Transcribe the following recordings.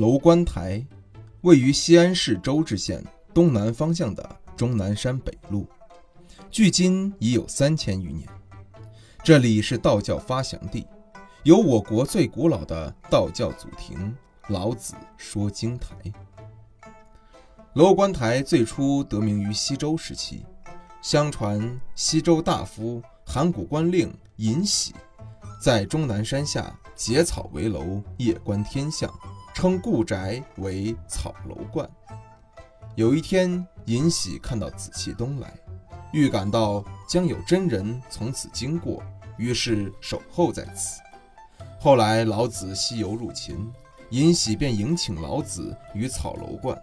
楼观台位于西安市周至县东南方向的终南山北麓，距今已有三千余年。这里是道教发祥地，有我国最古老的道教祖庭——老子说经台。楼观台最初得名于西周时期，相传西周大夫函谷关令尹喜在终南山下结草为楼，夜观天象。称故宅为草楼观。有一天，尹喜看到紫气东来，预感到将有真人从此经过，于是守候在此。后来老子西游入秦，尹喜便迎请老子于草楼观。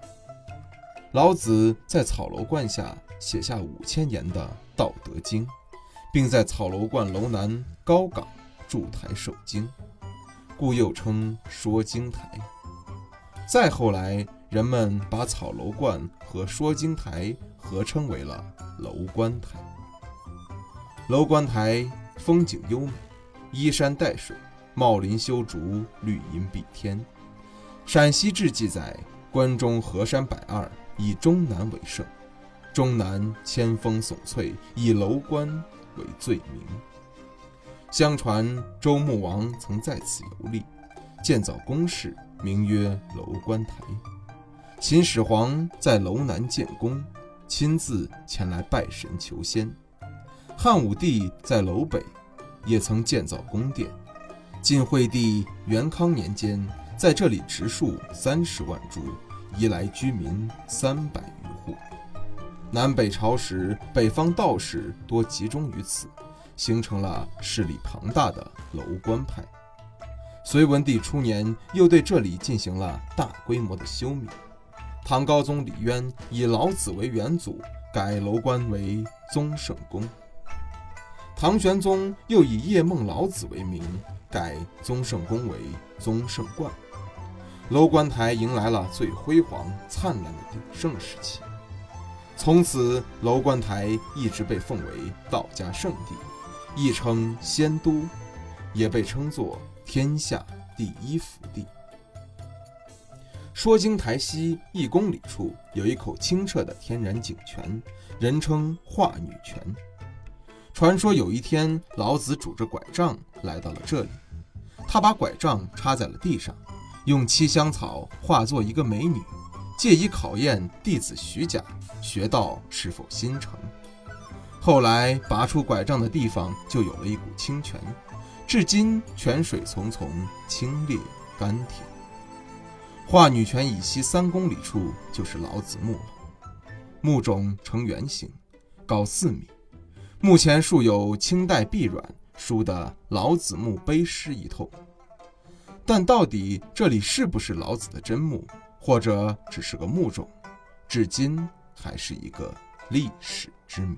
老子在草楼观下写下五千言的《道德经》，并在草楼观楼南高岗筑台受经，故又称说经台。再后来，人们把草楼观和说经台合称为了楼观台。楼观台风景优美，依山带水，茂林修竹，绿荫蔽天。陕西志记载，关中河山百二，以终南为胜。终南千峰耸翠，以楼观为最名。相传周穆王曾在此游历，建造宫室。名曰楼观台，秦始皇在楼南建宫，亲自前来拜神求仙。汉武帝在楼北也曾建造宫殿。晋惠帝元康年间，在这里植树三十万株，移来居民三百余户。南北朝时，北方道士多集中于此，形成了势力庞大的楼观派。隋文帝初年，又对这里进行了大规模的修缮。唐高宗李渊以老子为元祖，改楼观为宗圣宫。唐玄宗又以夜梦老子为名，改宗圣宫为宗圣观。楼观台迎来了最辉煌灿烂的鼎盛时期。从此，楼观台一直被奉为道家圣地，亦称仙都，也被称作。天下第一福地。说经台西一公里处有一口清澈的天然井泉，人称化女泉。传说有一天，老子拄着拐杖来到了这里，他把拐杖插在了地上，用七香草化作一个美女，借以考验弟子徐甲学道是否心诚。后来拔出拐杖的地方就有了一股清泉。至今泉水淙淙，清冽甘甜。化女泉以西三公里处就是老子墓了。墓冢呈圆形，高四米。墓前竖有清代壁软书的“老子墓碑”诗一通。但到底这里是不是老子的真墓，或者只是个墓冢，至今还是一个历史之谜。